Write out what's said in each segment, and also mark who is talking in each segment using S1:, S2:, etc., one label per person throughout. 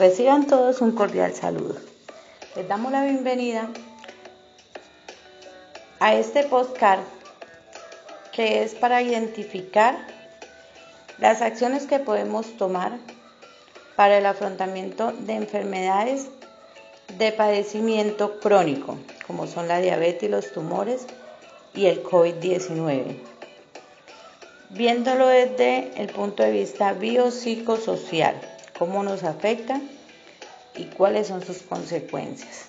S1: Reciban todos un cordial saludo. Les damos la bienvenida a este postcard que es para identificar las acciones que podemos tomar para el afrontamiento de enfermedades de padecimiento crónico, como son la diabetes, los tumores y el COVID-19. Viéndolo desde el punto de vista biopsicosocial, cómo nos afecta y cuáles son sus consecuencias.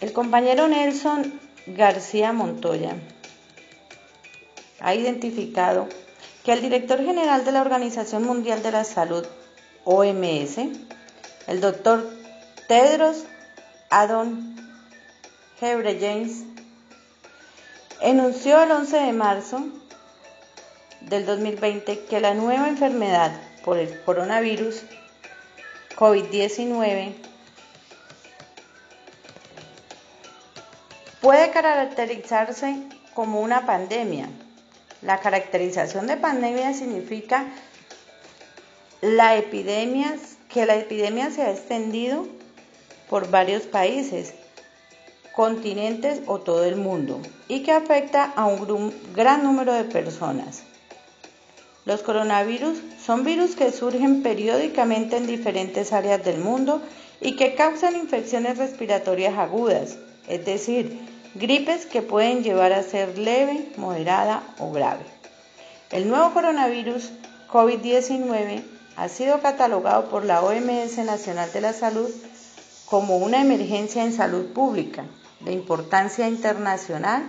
S1: El compañero Nelson García Montoya ha identificado que el director general de la Organización Mundial de la Salud, OMS, el doctor Tedros Adon James enunció el 11 de marzo del 2020 que la nueva enfermedad por el coronavirus COVID-19 puede caracterizarse como una pandemia. La caracterización de pandemia significa la epidemia, que la epidemia se ha extendido por varios países continentes o todo el mundo y que afecta a un gran número de personas. Los coronavirus son virus que surgen periódicamente en diferentes áreas del mundo y que causan infecciones respiratorias agudas, es decir, gripes que pueden llevar a ser leve, moderada o grave. El nuevo coronavirus COVID-19 ha sido catalogado por la OMS Nacional de la Salud como una emergencia en salud pública de importancia internacional,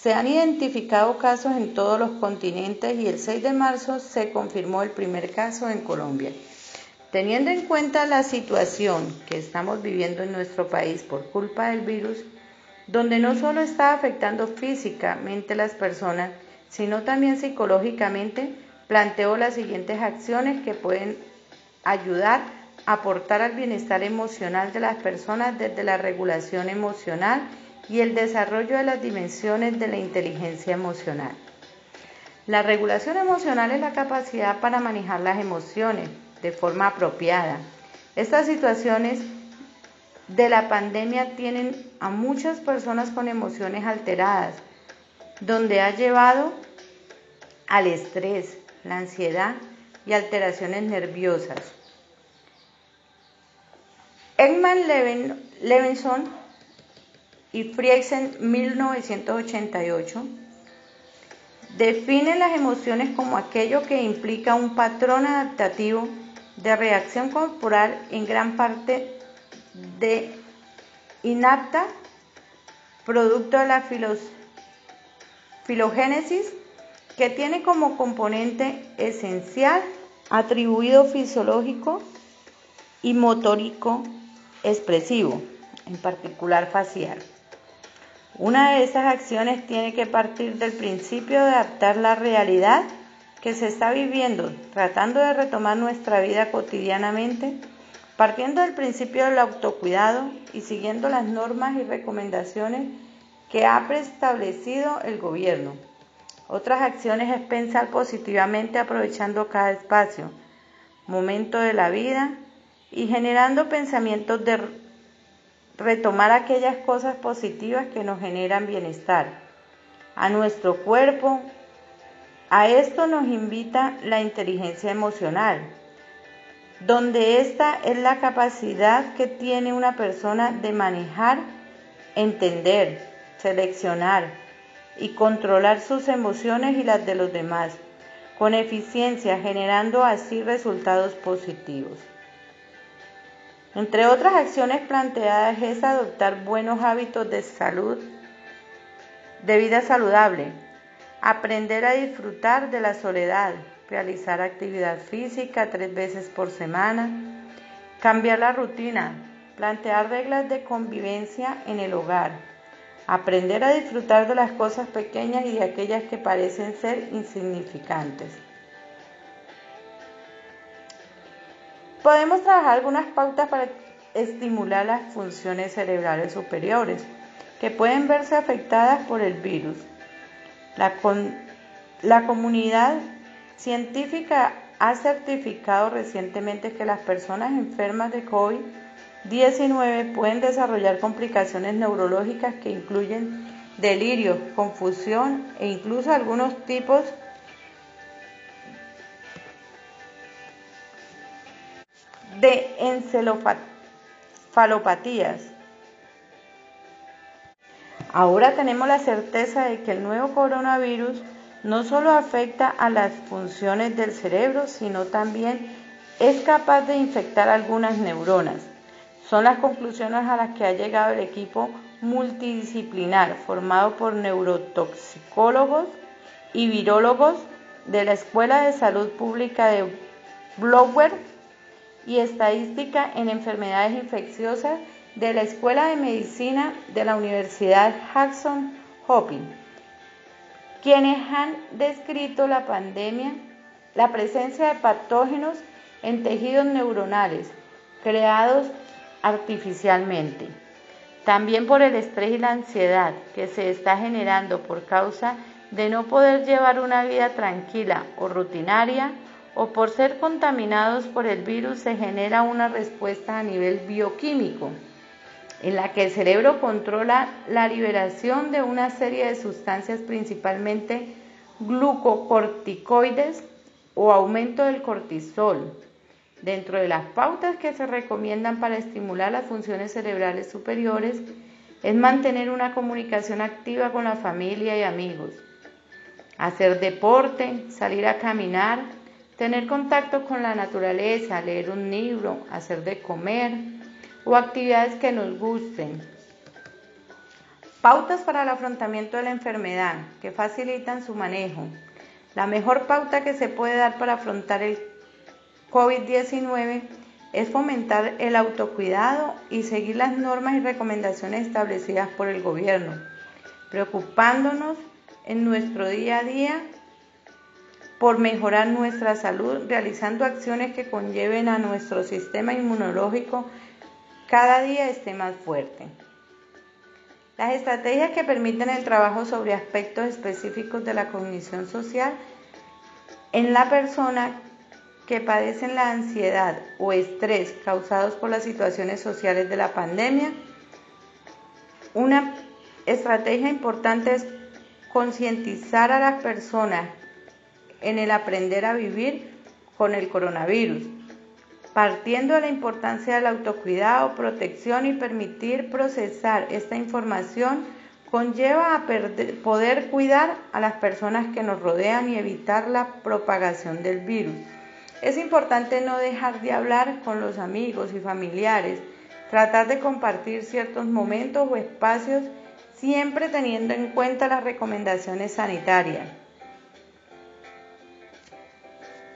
S1: se han identificado casos en todos los continentes y el 6 de marzo se confirmó el primer caso en Colombia. Teniendo en cuenta la situación que estamos viviendo en nuestro país por culpa del virus, donde no solo está afectando físicamente a las personas, sino también psicológicamente, planteo las siguientes acciones que pueden ayudar aportar al bienestar emocional de las personas desde la regulación emocional y el desarrollo de las dimensiones de la inteligencia emocional. La regulación emocional es la capacidad para manejar las emociones de forma apropiada. Estas situaciones de la pandemia tienen a muchas personas con emociones alteradas, donde ha llevado al estrés, la ansiedad y alteraciones nerviosas. Ekman Levinson y Friesen 1988 definen las emociones como aquello que implica un patrón adaptativo de reacción corporal en gran parte de inapta, producto de la filogénesis, que tiene como componente esencial atribuido fisiológico y motórico expresivo, en particular facial. Una de esas acciones tiene que partir del principio de adaptar la realidad que se está viviendo, tratando de retomar nuestra vida cotidianamente, partiendo del principio del autocuidado y siguiendo las normas y recomendaciones que ha preestablecido el gobierno. Otras acciones es pensar positivamente aprovechando cada espacio, momento de la vida y generando pensamientos de retomar aquellas cosas positivas que nos generan bienestar a nuestro cuerpo. A esto nos invita la inteligencia emocional, donde esta es la capacidad que tiene una persona de manejar, entender, seleccionar y controlar sus emociones y las de los demás, con eficiencia, generando así resultados positivos. Entre otras acciones planteadas es adoptar buenos hábitos de salud, de vida saludable, aprender a disfrutar de la soledad, realizar actividad física tres veces por semana, cambiar la rutina, plantear reglas de convivencia en el hogar, aprender a disfrutar de las cosas pequeñas y de aquellas que parecen ser insignificantes. Podemos trabajar algunas pautas para estimular las funciones cerebrales superiores que pueden verse afectadas por el virus. La comunidad científica ha certificado recientemente que las personas enfermas de COVID-19 pueden desarrollar complicaciones neurológicas que incluyen delirio, confusión e incluso algunos tipos de encefalopatías. Ahora tenemos la certeza de que el nuevo coronavirus no solo afecta a las funciones del cerebro, sino también es capaz de infectar algunas neuronas. Son las conclusiones a las que ha llegado el equipo multidisciplinar formado por neurotoxicólogos y virólogos de la Escuela de Salud Pública de Blower y Estadística en Enfermedades Infecciosas de la Escuela de Medicina de la Universidad Jackson Hopkins, quienes han descrito la pandemia, la presencia de patógenos en tejidos neuronales creados artificialmente. También por el estrés y la ansiedad que se está generando por causa de no poder llevar una vida tranquila o rutinaria o por ser contaminados por el virus se genera una respuesta a nivel bioquímico en la que el cerebro controla la liberación de una serie de sustancias, principalmente glucocorticoides o aumento del cortisol. Dentro de las pautas que se recomiendan para estimular las funciones cerebrales superiores es mantener una comunicación activa con la familia y amigos, hacer deporte, salir a caminar, tener contacto con la naturaleza, leer un libro, hacer de comer, o actividades que nos gusten. Pautas para el afrontamiento de la enfermedad que facilitan su manejo. La mejor pauta que se puede dar para afrontar el COVID-19 es fomentar el autocuidado y seguir las normas y recomendaciones establecidas por el gobierno, preocupándonos en nuestro día a día por mejorar nuestra salud, realizando acciones que conlleven a nuestro sistema inmunológico cada día esté más fuerte. Las estrategias que permiten el trabajo sobre aspectos específicos de la cognición social en la persona que padecen la ansiedad o estrés causados por las situaciones sociales de la pandemia. Una estrategia importante es concientizar a las personas en el aprender a vivir con el coronavirus partiendo de la importancia del autocuidado, protección y permitir procesar esta información, conlleva a poder cuidar a las personas que nos rodean y evitar la propagación del virus. Es importante no dejar de hablar con los amigos y familiares, tratar de compartir ciertos momentos o espacios siempre teniendo en cuenta las recomendaciones sanitarias.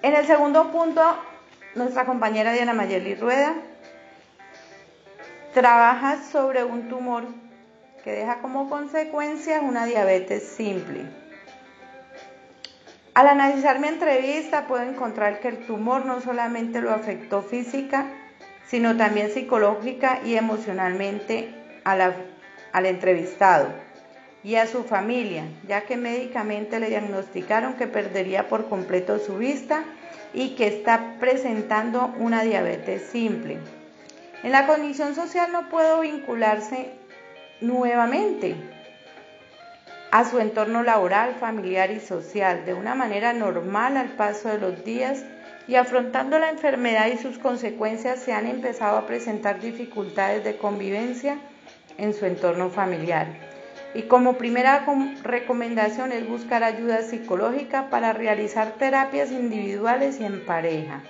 S1: En el segundo punto nuestra compañera Diana Mayeli Rueda trabaja sobre un tumor que deja como consecuencia una diabetes simple. Al analizar mi entrevista puedo encontrar que el tumor no solamente lo afectó física, sino también psicológica y emocionalmente al entrevistado y a su familia, ya que médicamente le diagnosticaron que perdería por completo su vista y que está presentando una diabetes simple. En la condición social no puedo vincularse nuevamente a su entorno laboral, familiar y social de una manera normal al paso de los días y afrontando la enfermedad y sus consecuencias se han empezado a presentar dificultades de convivencia en su entorno familiar y como primera recomendación es buscar ayuda psicológica para realizar terapias individuales y en pareja.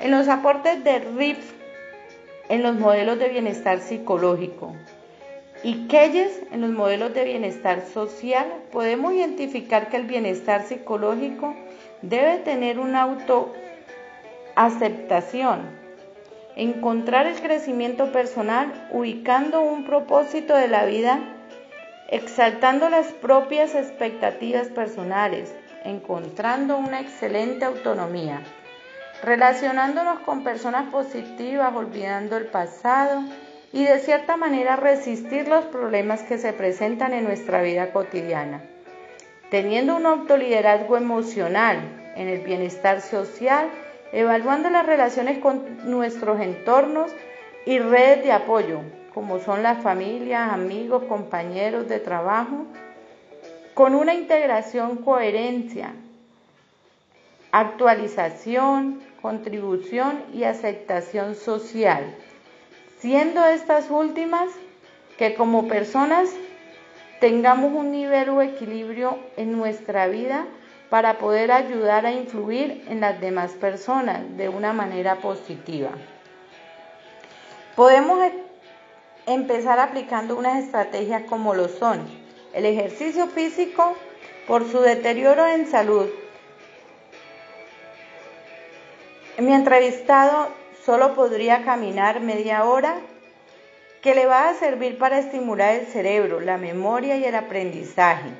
S1: En los aportes de RIPS en los modelos de bienestar psicológico y Keyes en los modelos de bienestar social, podemos identificar que el bienestar psicológico debe tener una autoaceptación, encontrar el crecimiento personal ubicando un propósito de la vida exaltando las propias expectativas personales, encontrando una excelente autonomía, relacionándonos con personas positivas, olvidando el pasado y de cierta manera resistir los problemas que se presentan en nuestra vida cotidiana. teniendo un autoliderazgo emocional en el bienestar social, evaluando las relaciones con nuestros entornos y redes de apoyo, como son las familias, amigos, compañeros de trabajo, con una integración, coherencia, actualización, contribución y aceptación social, siendo estas últimas que como personas tengamos un nivel o equilibrio en nuestra vida para poder ayudar a influir en las demás personas de una manera positiva. Podemos empezar aplicando unas estrategias como lo son el ejercicio físico por su deterioro en salud. Mi entrevistado solo podría caminar media hora que le va a servir para estimular el cerebro, la memoria y el aprendizaje.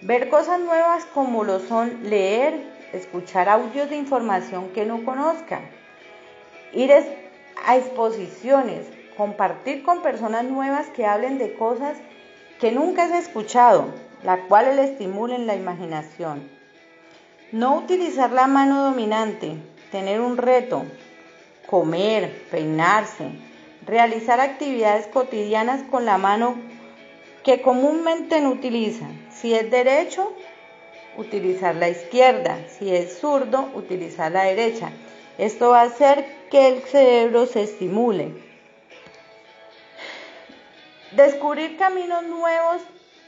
S1: Ver cosas nuevas como lo son leer, escuchar audios de información que no conozca, ir a exposiciones, compartir con personas nuevas que hablen de cosas que nunca has escuchado, la cual le estimulen la imaginación. No utilizar la mano dominante, tener un reto, comer, peinarse, realizar actividades cotidianas con la mano que comúnmente no utilizan. Si es derecho, utilizar la izquierda. Si es zurdo, utilizar la derecha. Esto va a hacer que el cerebro se estimule. Descubrir caminos nuevos,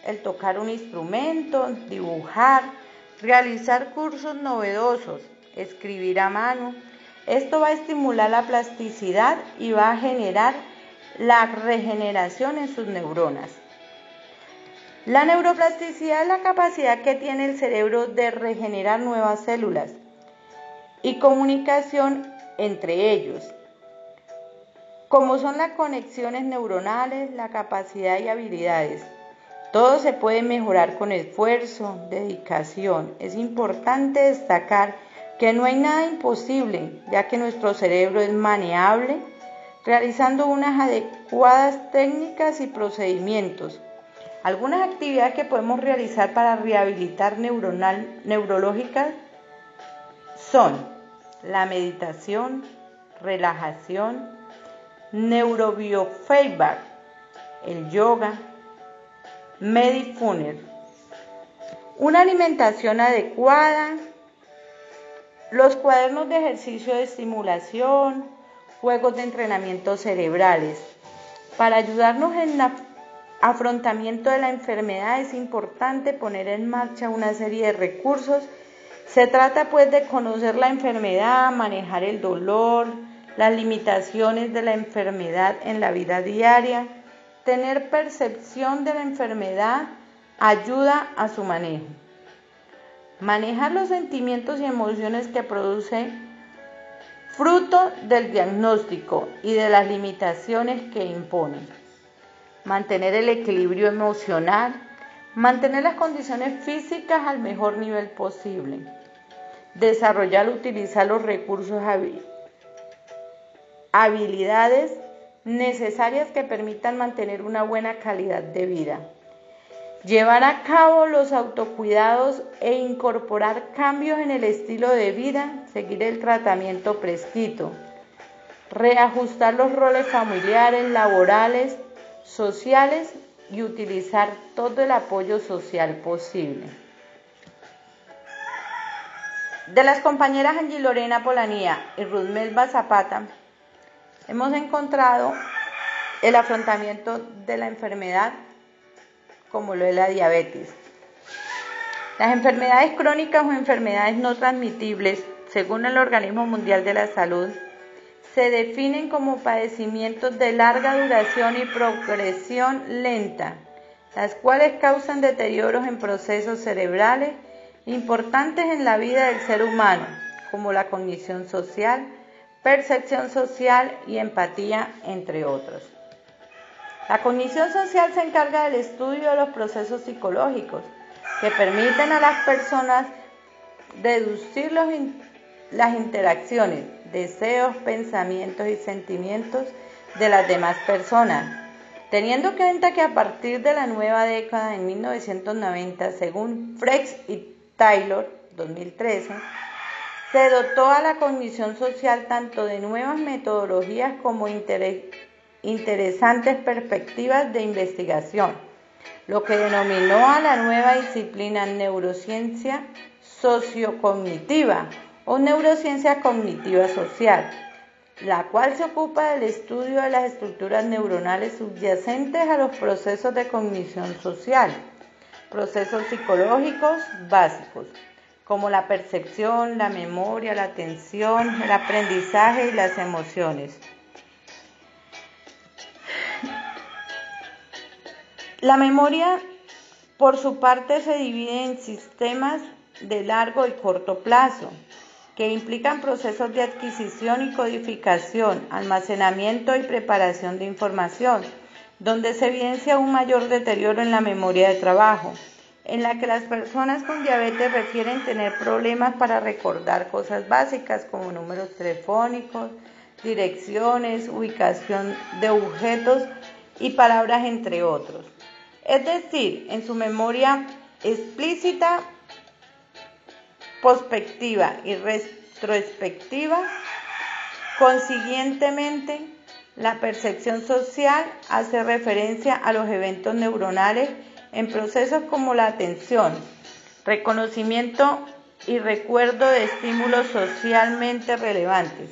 S1: el tocar un instrumento, dibujar, realizar cursos novedosos, escribir a mano. Esto va a estimular la plasticidad y va a generar la regeneración en sus neuronas. La neuroplasticidad es la capacidad que tiene el cerebro de regenerar nuevas células y comunicación entre ellos, como son las conexiones neuronales, la capacidad y habilidades. Todo se puede mejorar con esfuerzo, dedicación. Es importante destacar que no hay nada imposible, ya que nuestro cerebro es maneable, realizando unas adecuadas técnicas y procedimientos algunas actividades que podemos realizar para rehabilitar neuronal, neurológicas son la meditación, relajación, neurobiofeedback, el yoga, medifuner, una alimentación adecuada, los cuadernos de ejercicio de estimulación, juegos de entrenamiento cerebrales, para ayudarnos en la afrontamiento de la enfermedad es importante poner en marcha una serie de recursos. Se trata pues de conocer la enfermedad, manejar el dolor, las limitaciones de la enfermedad en la vida diaria, tener percepción de la enfermedad ayuda a su manejo. Manejar los sentimientos y emociones que produce fruto del diagnóstico y de las limitaciones que impone. Mantener el equilibrio emocional, mantener las condiciones físicas al mejor nivel posible, desarrollar, utilizar los recursos, habilidades necesarias que permitan mantener una buena calidad de vida, llevar a cabo los autocuidados e incorporar cambios en el estilo de vida, seguir el tratamiento prescrito, reajustar los roles familiares, laborales, sociales y utilizar todo el apoyo social posible. De las compañeras Angie Lorena Polanía y Ruth Melba Zapata, hemos encontrado el afrontamiento de la enfermedad como lo es la diabetes. Las enfermedades crónicas o enfermedades no transmitibles, según el Organismo Mundial de la Salud, se definen como padecimientos de larga duración y progresión lenta, las cuales causan deterioros en procesos cerebrales importantes en la vida del ser humano, como la cognición social, percepción social y empatía, entre otros. La cognición social se encarga del estudio de los procesos psicológicos que permiten a las personas deducir las interacciones deseos, pensamientos y sentimientos de las demás personas Teniendo en cuenta que a partir de la nueva década en 1990, según Frex y Taylor, 2013, se dotó a la cognición social tanto de nuevas metodologías como interesantes perspectivas de investigación, lo que denominó a la nueva disciplina neurociencia sociocognitiva o neurociencia cognitiva social la cual se ocupa del estudio de las estructuras neuronales subyacentes a los procesos de cognición social, procesos psicológicos básicos, como la percepción, la memoria, la atención, el aprendizaje y las emociones. La memoria, por su parte, se divide en sistemas de largo y corto plazo que implican procesos de adquisición y codificación, almacenamiento y preparación de información, donde se evidencia un mayor deterioro en la memoria de trabajo, en la que las personas con diabetes refieren tener problemas para recordar cosas básicas como números telefónicos, direcciones, ubicación de objetos y palabras entre otros. Es decir, en su memoria explícita prospectiva y retrospectiva. Consiguientemente, la percepción social hace referencia a los eventos neuronales en procesos como la atención, reconocimiento y recuerdo de estímulos socialmente relevantes,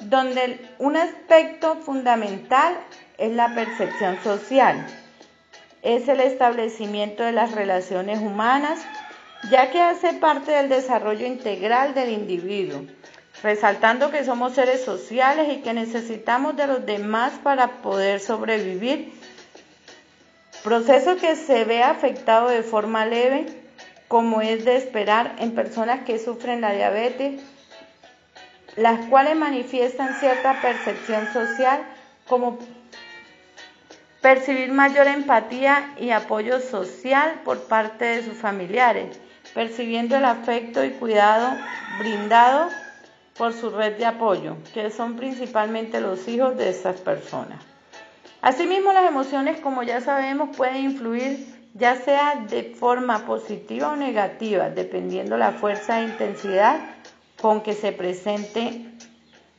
S1: donde un aspecto fundamental es la percepción social. Es el establecimiento de las relaciones humanas ya que hace parte del desarrollo integral del individuo, resaltando que somos seres sociales y que necesitamos de los demás para poder sobrevivir, proceso que se ve afectado de forma leve, como es de esperar en personas que sufren la diabetes, las cuales manifiestan cierta percepción social como percibir mayor empatía y apoyo social por parte de sus familiares percibiendo el afecto y cuidado brindado por su red de apoyo, que son principalmente los hijos de estas personas. Asimismo, las emociones, como ya sabemos, pueden influir ya sea de forma positiva o negativa, dependiendo la fuerza e intensidad con que se presente,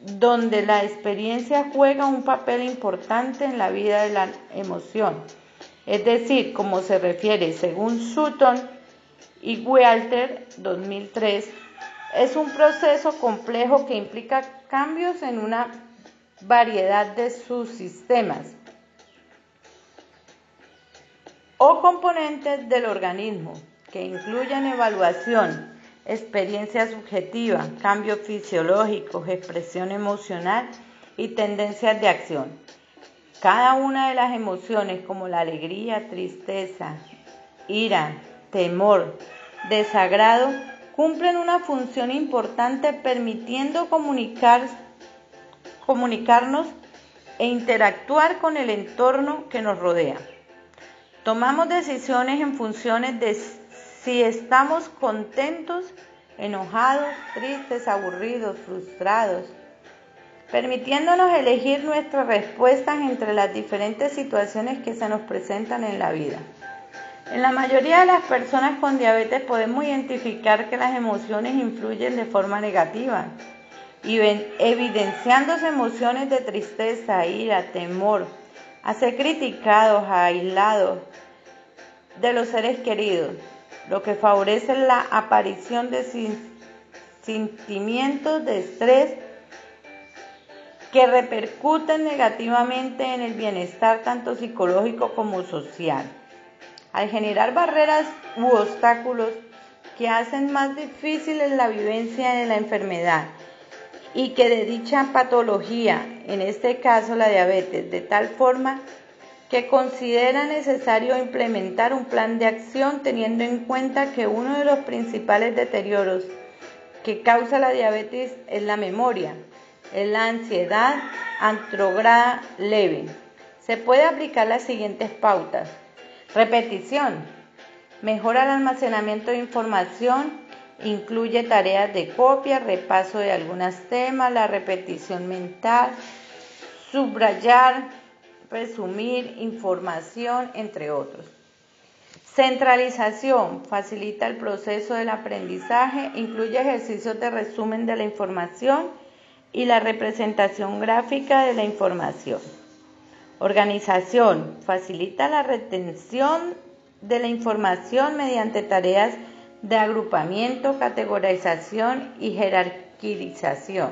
S1: donde la experiencia juega un papel importante en la vida de la emoción. Es decir, como se refiere según Sutton y Walter 2003 es un proceso complejo que implica cambios en una variedad de sus sistemas o componentes del organismo que incluyen evaluación, experiencia subjetiva, cambio fisiológico, expresión emocional y tendencias de acción. Cada una de las emociones como la alegría, tristeza, ira, temor, desagrado, cumplen una función importante permitiendo comunicar, comunicarnos e interactuar con el entorno que nos rodea. Tomamos decisiones en funciones de si estamos contentos, enojados, tristes, aburridos, frustrados, permitiéndonos elegir nuestras respuestas entre las diferentes situaciones que se nos presentan en la vida. En la mayoría de las personas con diabetes podemos identificar que las emociones influyen de forma negativa y evidenciándose emociones de tristeza, ira, temor, a ser criticados, aislados de los seres queridos, lo que favorece la aparición de sentimientos de estrés que repercuten negativamente en el bienestar tanto psicológico como social. Al generar barreras u obstáculos que hacen más difícil la vivencia de la enfermedad y que de dicha patología, en este caso la diabetes, de tal forma que considera necesario implementar un plan de acción teniendo en cuenta que uno de los principales deterioros que causa la diabetes es la memoria, es la ansiedad antrograda leve. Se puede aplicar las siguientes pautas. Repetición. Mejora el almacenamiento de información. Incluye tareas de copia, repaso de algunos temas, la repetición mental, subrayar, presumir, información, entre otros. Centralización facilita el proceso del aprendizaje, incluye ejercicios de resumen de la información y la representación gráfica de la información. Organización facilita la retención de la información mediante tareas de agrupamiento, categorización y jerarquización.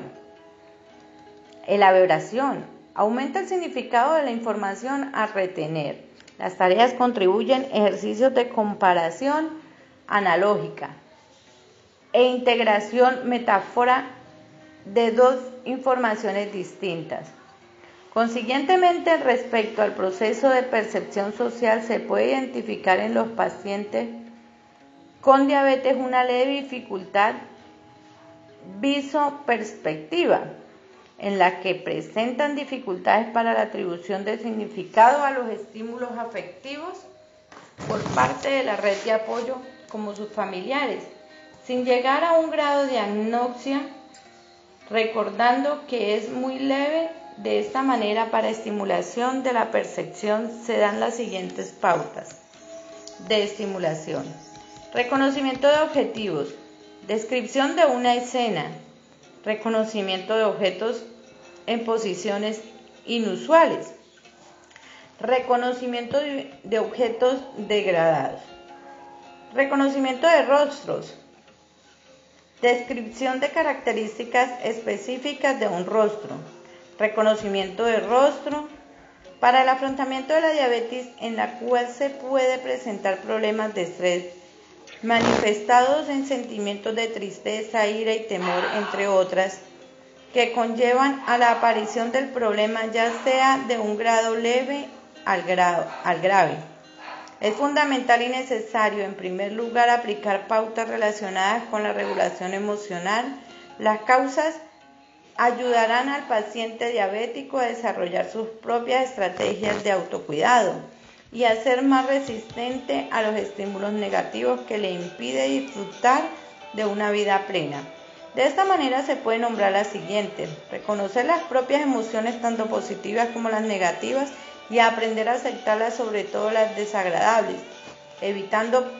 S1: Elaboración aumenta el significado de la información a retener. Las tareas contribuyen ejercicios de comparación analógica e integración metáfora de dos informaciones distintas. Consiguientemente, respecto al proceso de percepción social, se puede identificar en los pacientes con diabetes una leve dificultad visoperspectiva, en la que presentan dificultades para la atribución de significado a los estímulos afectivos por parte de la red de apoyo como sus familiares, sin llegar a un grado de agnosia, recordando que es muy leve. De esta manera, para estimulación de la percepción se dan las siguientes pautas de estimulación. Reconocimiento de objetivos, descripción de una escena, reconocimiento de objetos en posiciones inusuales, reconocimiento de objetos degradados, reconocimiento de rostros, descripción de características específicas de un rostro, reconocimiento de rostro, para el afrontamiento de la diabetes en la cual se puede presentar problemas de estrés manifestados en sentimientos de tristeza, ira y temor, entre otras, que conllevan a la aparición del problema ya sea de un grado leve al, grado, al grave. Es fundamental y necesario, en primer lugar, aplicar pautas relacionadas con la regulación emocional. Las causas ayudarán al paciente diabético a desarrollar sus propias estrategias de autocuidado y a ser más resistente a los estímulos negativos que le impide disfrutar de una vida plena. De esta manera se puede nombrar las siguientes, reconocer las propias emociones tanto positivas como las negativas y aprender a aceptarlas, sobre todo las desagradables, evitando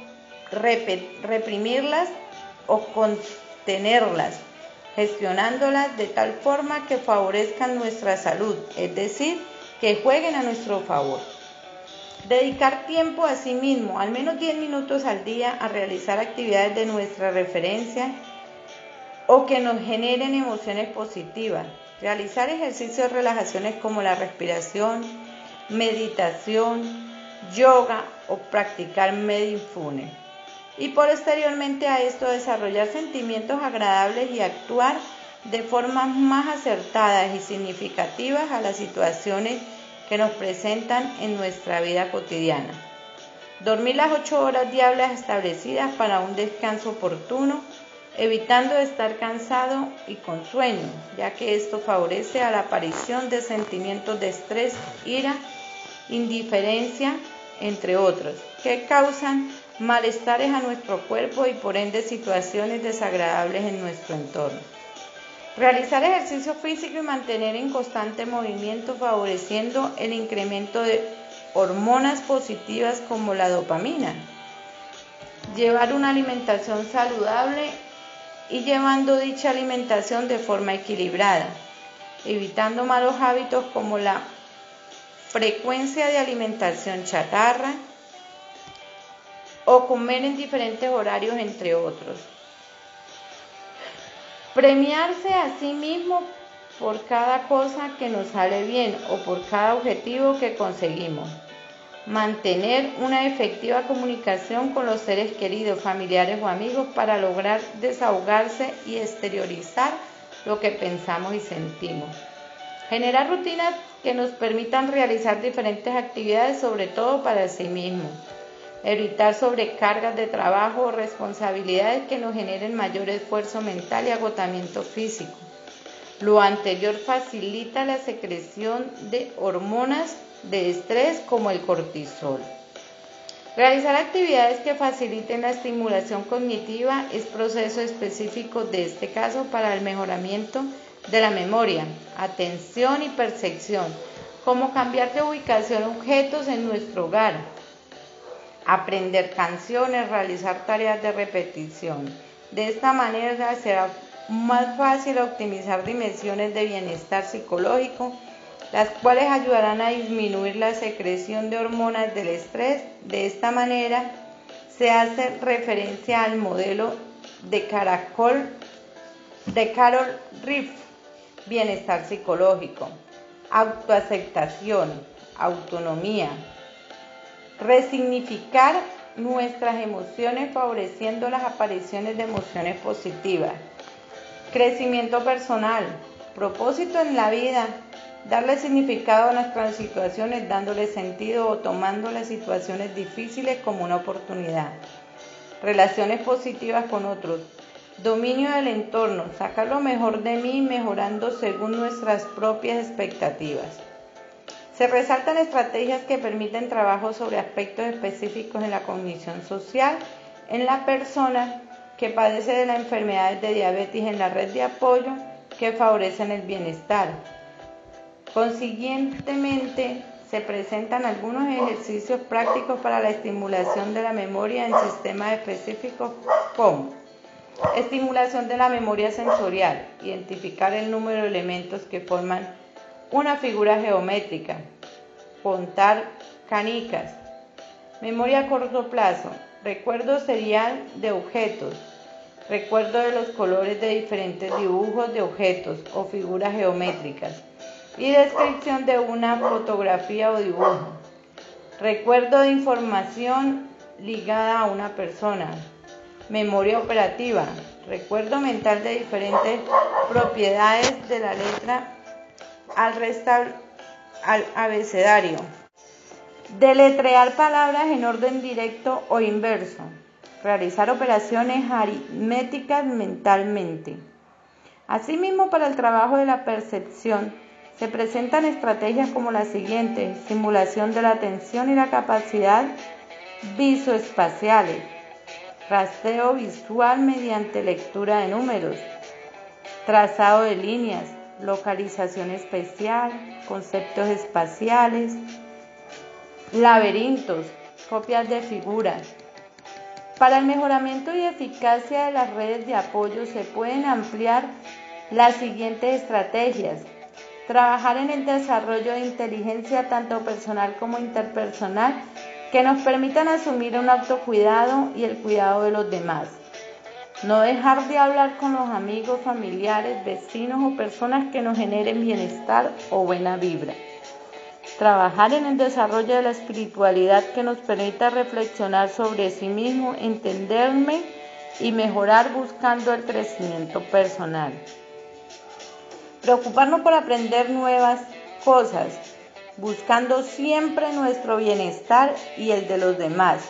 S1: reprimirlas o contenerlas, gestionándolas de tal forma que favorezcan nuestra salud, es decir, que jueguen a nuestro favor. Dedicar tiempo a sí mismo, al menos 10 minutos al día, a realizar actividades de nuestra referencia o que nos generen emociones positivas. Realizar ejercicios de relajaciones como la respiración, meditación, yoga o practicar medifune. Y posteriormente a esto desarrollar sentimientos agradables y actuar de formas más acertadas y significativas a las situaciones que nos presentan en nuestra vida cotidiana. Dormir las ocho horas diarias establecidas para un descanso oportuno evitando estar cansado y con sueño, ya que esto favorece a la aparición de sentimientos de estrés, ira, indiferencia, entre otros, que causan malestares a nuestro cuerpo y por ende situaciones desagradables en nuestro entorno. Realizar ejercicio físico y mantener en constante movimiento favoreciendo el incremento de hormonas positivas como la dopamina. Llevar una alimentación saludable y llevando dicha alimentación de forma equilibrada, evitando malos hábitos como la frecuencia de alimentación chatarra o comer en diferentes horarios, entre otros. Premiarse a sí mismo por cada cosa que nos sale bien o por cada objetivo que conseguimos mantener una efectiva comunicación con los seres queridos, familiares o amigos para lograr desahogarse y exteriorizar lo que pensamos y sentimos. Generar rutinas que nos permitan realizar diferentes actividades, sobre todo para sí mismos. Evitar sobrecargas de trabajo o responsabilidades que nos generen mayor esfuerzo mental y agotamiento físico. Lo anterior facilita la secreción de hormonas de estrés como el cortisol. Realizar actividades que faciliten la estimulación cognitiva es proceso específico de este caso para el mejoramiento de la memoria, atención y percepción, como cambiar de ubicación objetos en nuestro hogar, aprender canciones, realizar tareas de repetición. De esta manera será más fácil optimizar dimensiones de bienestar psicológico, las cuales ayudarán a disminuir la secreción de hormonas del estrés. De esta manera se hace referencia al modelo de Caracol de Carol Riff, bienestar psicológico, autoaceptación, autonomía, resignificar nuestras emociones favoreciendo las apariciones de emociones positivas, crecimiento personal, propósito en la vida, darle significado a nuestras situaciones, dándole sentido o tomando las situaciones difíciles como una oportunidad, relaciones positivas con otros, dominio del entorno, sacar lo mejor de mí mejorando según nuestras propias expectativas. Se resaltan estrategias que permiten trabajo sobre aspectos específicos en la cognición social en la persona que padece de la enfermedad de diabetes en la red de apoyo que favorecen el bienestar. Consiguientemente, se presentan algunos ejercicios prácticos para la estimulación de la memoria en sistemas específicos como estimulación de la memoria sensorial, identificar el número de elementos que forman una figura geométrica, contar canicas, memoria a corto plazo, recuerdo serial de objetos, recuerdo de los colores de diferentes dibujos de objetos o figuras geométricas y descripción de una fotografía o dibujo, recuerdo de información ligada a una persona, memoria operativa, recuerdo mental de diferentes propiedades de la letra al, restar, al abecedario. Deletrear palabras en orden directo o inverso. Realizar operaciones aritméticas mentalmente. Asimismo, para el trabajo de la percepción, se presentan estrategias como las siguientes: simulación de la atención y la capacidad visoespaciales, rastreo visual mediante lectura de números, trazado de líneas, localización especial, conceptos espaciales, laberintos, copias de figuras. Para el mejoramiento y eficacia de las redes de apoyo se pueden ampliar las siguientes estrategias. Trabajar en el desarrollo de inteligencia tanto personal como interpersonal que nos permitan asumir un autocuidado y el cuidado de los demás. No dejar de hablar con los amigos, familiares, vecinos o personas que nos generen bienestar o buena vibra. Trabajar en el desarrollo de la espiritualidad que nos permita reflexionar sobre sí mismo, entenderme y mejorar buscando el crecimiento personal. Preocuparnos por aprender nuevas cosas, buscando siempre nuestro bienestar y el de los demás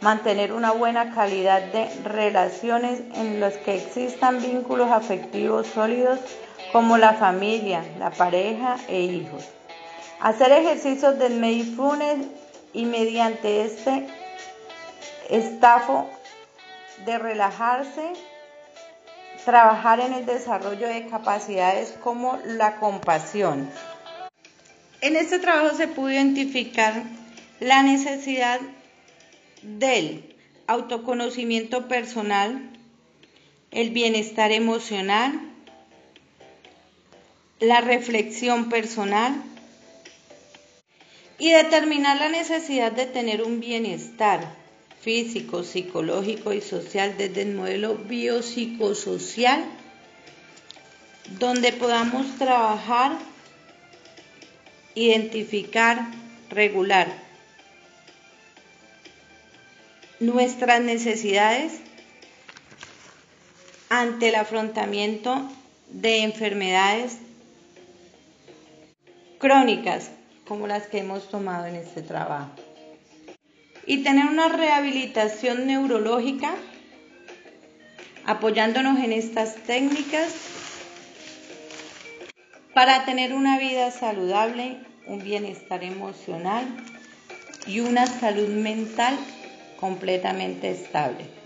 S1: mantener una buena calidad de relaciones en las que existan vínculos afectivos sólidos como la familia, la pareja e hijos. Hacer ejercicios de mindfulness y mediante este estafo de relajarse, trabajar en el desarrollo de capacidades como la compasión. En este trabajo se pudo identificar la necesidad del autoconocimiento personal, el bienestar emocional, la reflexión personal y determinar la necesidad de tener un bienestar físico, psicológico y social desde el modelo biopsicosocial, donde podamos trabajar, identificar, regular nuestras necesidades ante el afrontamiento de enfermedades crónicas como las que hemos tomado en este trabajo. Y tener una rehabilitación neurológica apoyándonos en estas técnicas para tener una vida saludable, un bienestar emocional y una salud mental completamente estable.